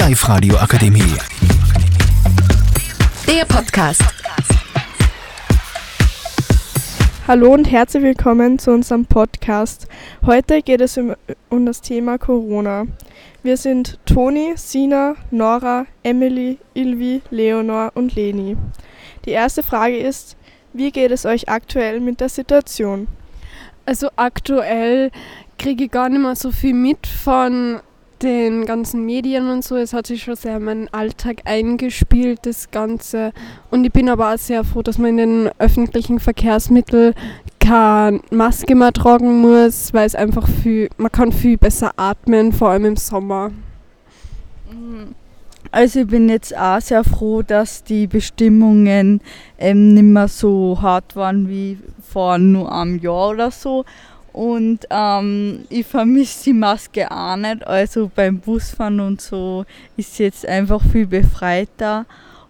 Live-Radio Akademie. Der Podcast. Hallo und herzlich willkommen zu unserem Podcast. Heute geht es um, um das Thema Corona. Wir sind Toni, Sina, Nora, Emily, Ilvi, Leonor und Leni. Die erste Frage ist, wie geht es euch aktuell mit der Situation? Also aktuell kriege ich gar nicht mehr so viel mit von den ganzen Medien und so. Es hat sich schon sehr in meinen Alltag eingespielt, das Ganze. Und ich bin aber auch sehr froh, dass man in den öffentlichen Verkehrsmitteln keine Maske mehr tragen muss, weil es einfach viel, man kann viel besser atmen, vor allem im Sommer. Also ich bin jetzt auch sehr froh, dass die Bestimmungen ähm, nicht mehr so hart waren wie vor nur einem Jahr oder so. Und ähm, ich vermisse die Maske auch nicht. Also beim Busfahren und so ist jetzt einfach viel befreiter.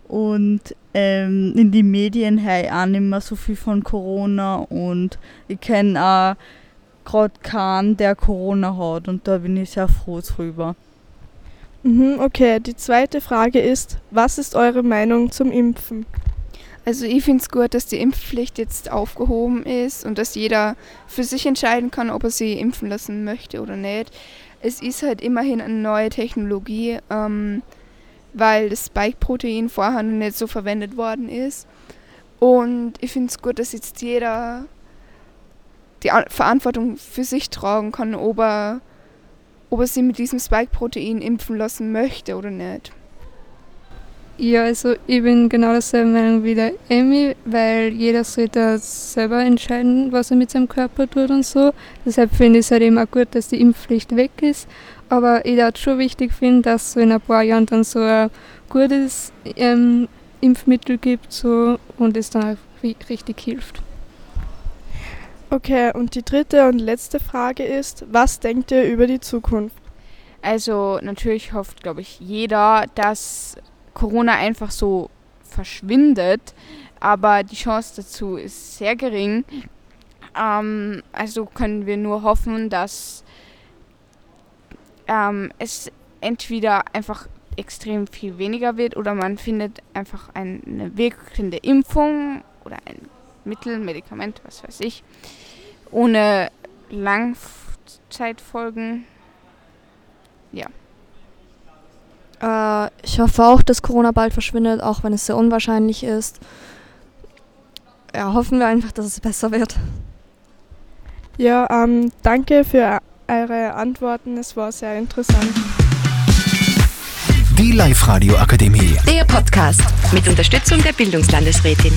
Und ähm, in die Medien höre ich auch nicht mehr so viel von Corona. Und ich kenne auch gerade keinen, der Corona hat. Und da bin ich sehr froh drüber. Mhm, okay, die zweite Frage ist, was ist eure Meinung zum Impfen? Also ich finde es gut, dass die Impfpflicht jetzt aufgehoben ist und dass jeder für sich entscheiden kann, ob er sie impfen lassen möchte oder nicht. Es ist halt immerhin eine neue Technologie, ähm, weil das Spike-Protein vorher noch nicht so verwendet worden ist. Und ich finde es gut, dass jetzt jeder die Verantwortung für sich tragen kann, ob er, ob er sie mit diesem Spike-Protein impfen lassen möchte oder nicht. Ja, also ich bin genau derselben Meinung wie der Amy, weil jeder sollte selber entscheiden, was er mit seinem Körper tut und so. Deshalb finde ich es halt eben auch gut, dass die Impfpflicht weg ist. Aber ich würde schon wichtig finden, dass es so in ein paar Jahren dann so ein gutes ähm, Impfmittel gibt so, und es dann auch richtig hilft. Okay, und die dritte und letzte Frage ist, was denkt ihr über die Zukunft? Also natürlich hofft, glaube ich, jeder, dass Corona einfach so verschwindet, aber die Chance dazu ist sehr gering. Ähm, also können wir nur hoffen, dass ähm, es entweder einfach extrem viel weniger wird oder man findet einfach eine wirkende Impfung oder ein Mittel, Medikament, was weiß ich, ohne Langzeitfolgen. Ja. Äh, ich hoffe auch, dass Corona bald verschwindet, auch wenn es sehr unwahrscheinlich ist. Ja, hoffen wir einfach, dass es besser wird. Ja, ähm, danke für eure Antworten. Es war sehr interessant. Die Live-Radio Akademie. Der Podcast mit Unterstützung der Bildungslandesrätin.